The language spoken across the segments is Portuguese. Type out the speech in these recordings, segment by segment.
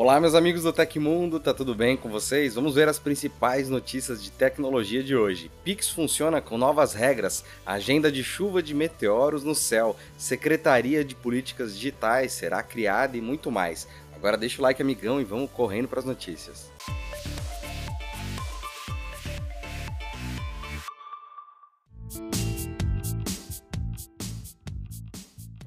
Olá, meus amigos do Tecmundo, tá tudo bem com vocês? Vamos ver as principais notícias de tecnologia de hoje. Pix funciona com novas regras, agenda de chuva de meteoros no céu, Secretaria de Políticas Digitais será criada e muito mais. Agora deixa o like, amigão, e vamos correndo para as notícias.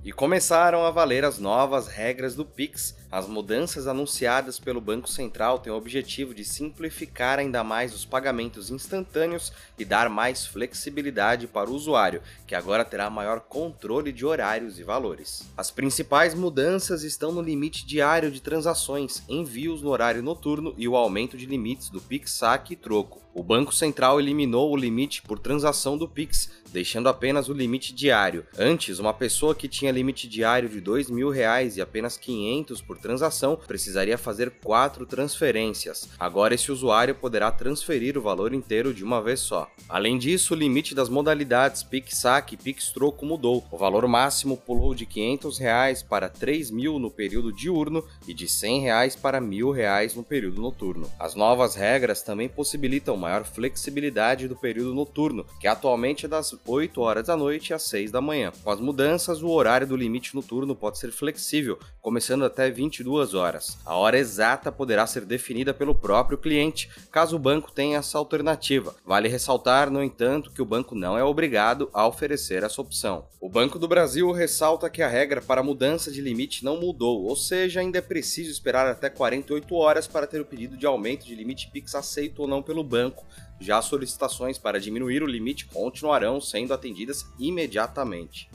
E começaram a valer as novas regras do Pix. As mudanças anunciadas pelo Banco Central têm o objetivo de simplificar ainda mais os pagamentos instantâneos e dar mais flexibilidade para o usuário, que agora terá maior controle de horários e valores. As principais mudanças estão no limite diário de transações, envios no horário noturno e o aumento de limites do Pix Saque e Troco. O Banco Central eliminou o limite por transação do Pix, deixando apenas o limite diário. Antes, uma pessoa que tinha limite diário de R$ mil reais e apenas 500 por transação precisaria fazer quatro transferências. Agora, esse usuário poderá transferir o valor inteiro de uma vez só. Além disso, o limite das modalidades Pix Saque e Pix Troco mudou. O valor máximo pulou de 500 reais para R$ mil no período diurno e de 100 reais para 1.000 reais no período noturno. As novas regras também possibilitam maior flexibilidade do período noturno, que atualmente é das 8 horas da noite às 6 da manhã. Com as mudanças, o horário do limite noturno pode ser flexível, começando até 22 horas. A hora exata poderá ser definida pelo próprio cliente, caso o banco tenha essa alternativa. Vale ressaltar, no entanto, que o banco não é obrigado a oferecer essa opção. O Banco do Brasil ressalta que a regra para mudança de limite não mudou, ou seja, ainda é preciso esperar até 48 horas para ter o pedido de aumento de limite Pix aceito ou não pelo banco já solicitações para diminuir o limite continuarão sendo atendidas imediatamente.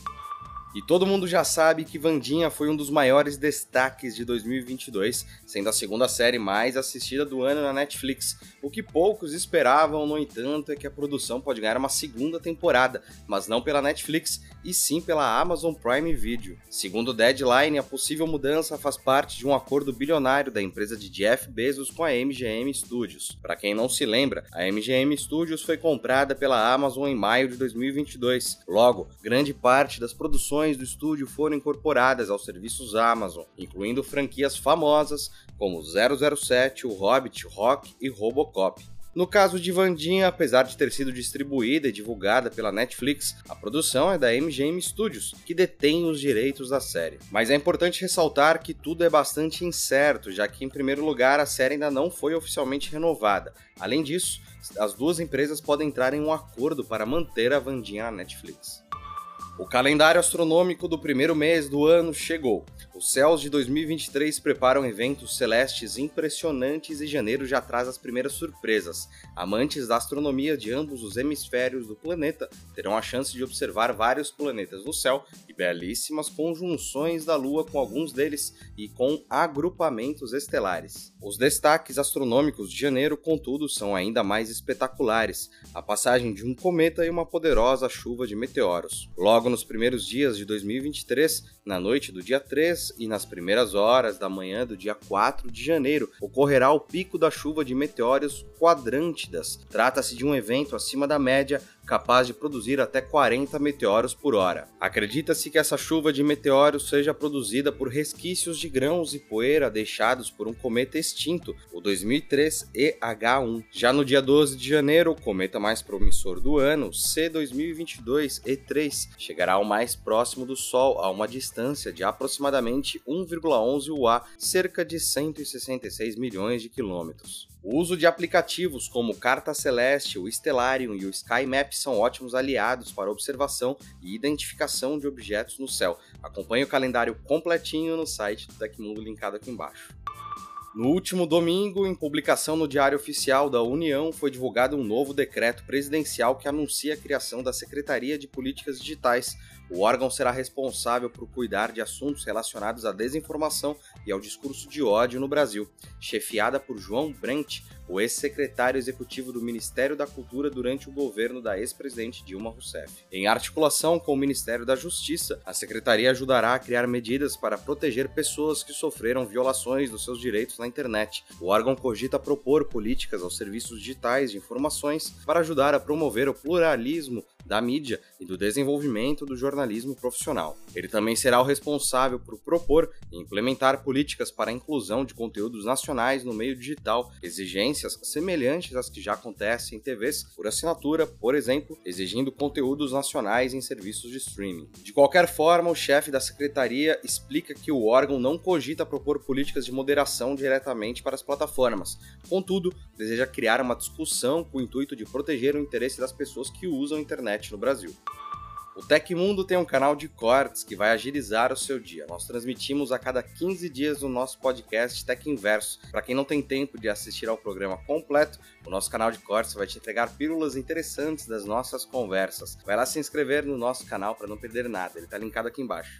E todo mundo já sabe que Vandinha foi um dos maiores destaques de 2022, sendo a segunda série mais assistida do ano na Netflix. O que poucos esperavam, no entanto, é que a produção pode ganhar uma segunda temporada, mas não pela Netflix, e sim pela Amazon Prime Video. Segundo o Deadline, a possível mudança faz parte de um acordo bilionário da empresa de Jeff Bezos com a MGM Studios. Para quem não se lembra, a MGM Studios foi comprada pela Amazon em maio de 2022. Logo, grande parte das produções do estúdio foram incorporadas aos serviços Amazon, incluindo franquias famosas como 007, O Hobbit, Rock e Robocop. No caso de Vandinha, apesar de ter sido distribuída e divulgada pela Netflix, a produção é da MGM Studios, que detém os direitos da série. Mas é importante ressaltar que tudo é bastante incerto, já que, em primeiro lugar, a série ainda não foi oficialmente renovada. Além disso, as duas empresas podem entrar em um acordo para manter a Vandinha na Netflix. O calendário astronômico do primeiro mês do ano chegou. Os céus de 2023 preparam eventos celestes impressionantes e janeiro já traz as primeiras surpresas. Amantes da astronomia de ambos os hemisférios do planeta terão a chance de observar vários planetas no céu e belíssimas conjunções da Lua com alguns deles e com agrupamentos estelares. Os destaques astronômicos de janeiro, contudo, são ainda mais espetaculares: a passagem de um cometa e uma poderosa chuva de meteoros. Logo nos primeiros dias de 2023, na noite do dia 3 e nas primeiras horas da manhã do dia 4 de janeiro, ocorrerá o pico da chuva de meteoros quadrântidas. Trata-se de um evento acima da média capaz de produzir até 40 meteoros por hora. Acredita-se que essa chuva de meteoros seja produzida por resquícios de grãos e poeira deixados por um cometa extinto, o 2003 EH1. Já no dia 12 de janeiro, o cometa mais promissor do ano, C2022 E3, chegará ao mais próximo do Sol a uma distância de aproximadamente 1,11 UA, cerca de 166 milhões de quilômetros. O uso de aplicativos como Carta Celeste, o Stellarium e o SkyMap são ótimos aliados para observação e identificação de objetos no céu. Acompanhe o calendário completinho no site do Tecmundo linkado aqui embaixo. No último domingo, em publicação no Diário Oficial da União, foi divulgado um novo decreto presidencial que anuncia a criação da Secretaria de Políticas Digitais. O órgão será responsável por cuidar de assuntos relacionados à desinformação e ao discurso de ódio no Brasil, chefiada por João Brent, o ex-secretário executivo do Ministério da Cultura durante o governo da ex-presidente Dilma Rousseff. Em articulação com o Ministério da Justiça, a secretaria ajudará a criar medidas para proteger pessoas que sofreram violações dos seus direitos na internet. O órgão cogita propor políticas aos serviços digitais de informações para ajudar a promover o pluralismo da mídia e do desenvolvimento do jornalismo profissional. Ele também será o responsável por propor e implementar políticas para a inclusão de conteúdos nacionais no meio digital, exigências semelhantes às que já acontecem em TVs por assinatura, por exemplo, exigindo conteúdos nacionais em serviços de streaming. De qualquer forma, o chefe da secretaria explica que o órgão não cogita propor políticas de moderação diretamente para as plataformas. Contudo, deseja criar uma discussão com o intuito de proteger o interesse das pessoas que usam a internet no Brasil. O Tecmundo tem um canal de cortes que vai agilizar o seu dia. Nós transmitimos a cada 15 dias o nosso podcast Tech Inverso. Para quem não tem tempo de assistir ao programa completo, o nosso canal de cortes vai te entregar pílulas interessantes das nossas conversas. Vai lá se inscrever no nosso canal para não perder nada, ele está linkado aqui embaixo.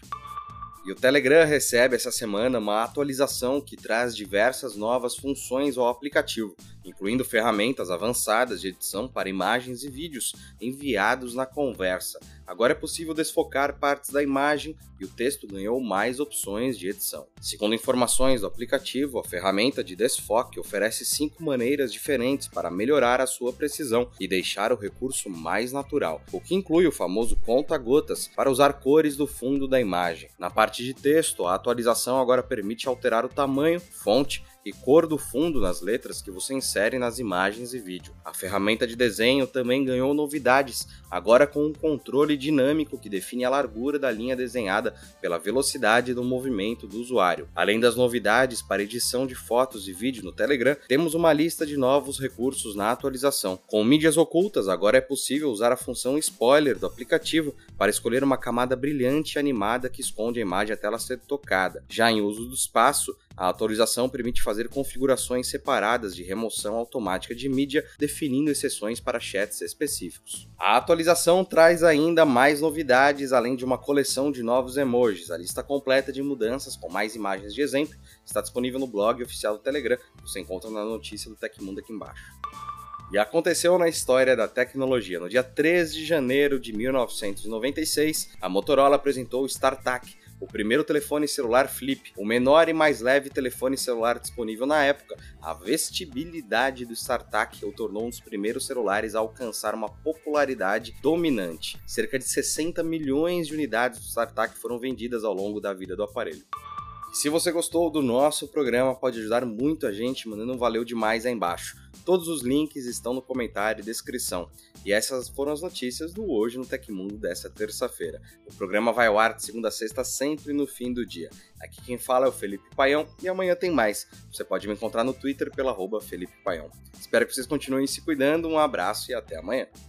E o Telegram recebe essa semana uma atualização que traz diversas novas funções ao aplicativo, incluindo ferramentas avançadas de edição para imagens e vídeos enviados na conversa. Agora é possível desfocar partes da imagem e o texto ganhou mais opções de edição. Segundo informações do aplicativo, a ferramenta de desfoque oferece cinco maneiras diferentes para melhorar a sua precisão e deixar o recurso mais natural, o que inclui o famoso conta-gotas para usar cores do fundo da imagem. Na parte de texto, a atualização agora permite alterar o tamanho, fonte e cor do fundo nas letras que você insere nas imagens e vídeo. A ferramenta de desenho também ganhou novidades, agora com um controle dinâmico que define a largura da linha desenhada pela velocidade do movimento do usuário. Além das novidades para edição de fotos e vídeo no Telegram, temos uma lista de novos recursos na atualização. Com mídias ocultas, agora é possível usar a função spoiler do aplicativo para escolher uma camada brilhante e animada que esconde a imagem até ela ser tocada. Já em uso do espaço, a atualização permite fazer configurações separadas de remoção automática de mídia, definindo exceções para chats específicos. A atualização traz ainda mais novidades, além de uma coleção de novos emojis. A lista completa de mudanças, com mais imagens de exemplo, está disponível no blog oficial do Telegram. Você encontra na notícia do Tecmundo aqui embaixo. E aconteceu na história da tecnologia. No dia 3 de janeiro de 1996, a Motorola apresentou o StarTAC, o primeiro telefone celular flip, o menor e mais leve telefone celular disponível na época. A vestibilidade do StarTAC o tornou um dos primeiros celulares a alcançar uma popularidade dominante. Cerca de 60 milhões de unidades do StarTAC foram vendidas ao longo da vida do aparelho. Se você gostou do nosso programa, pode ajudar muito a gente mandando um valeu demais aí embaixo. Todos os links estão no comentário e descrição. E essas foram as notícias do Hoje no Tecmundo dessa terça-feira. O programa vai ao ar de segunda a sexta, sempre no fim do dia. Aqui quem fala é o Felipe Paião e amanhã tem mais. Você pode me encontrar no Twitter pela Felipe Paião. Espero que vocês continuem se cuidando, um abraço e até amanhã.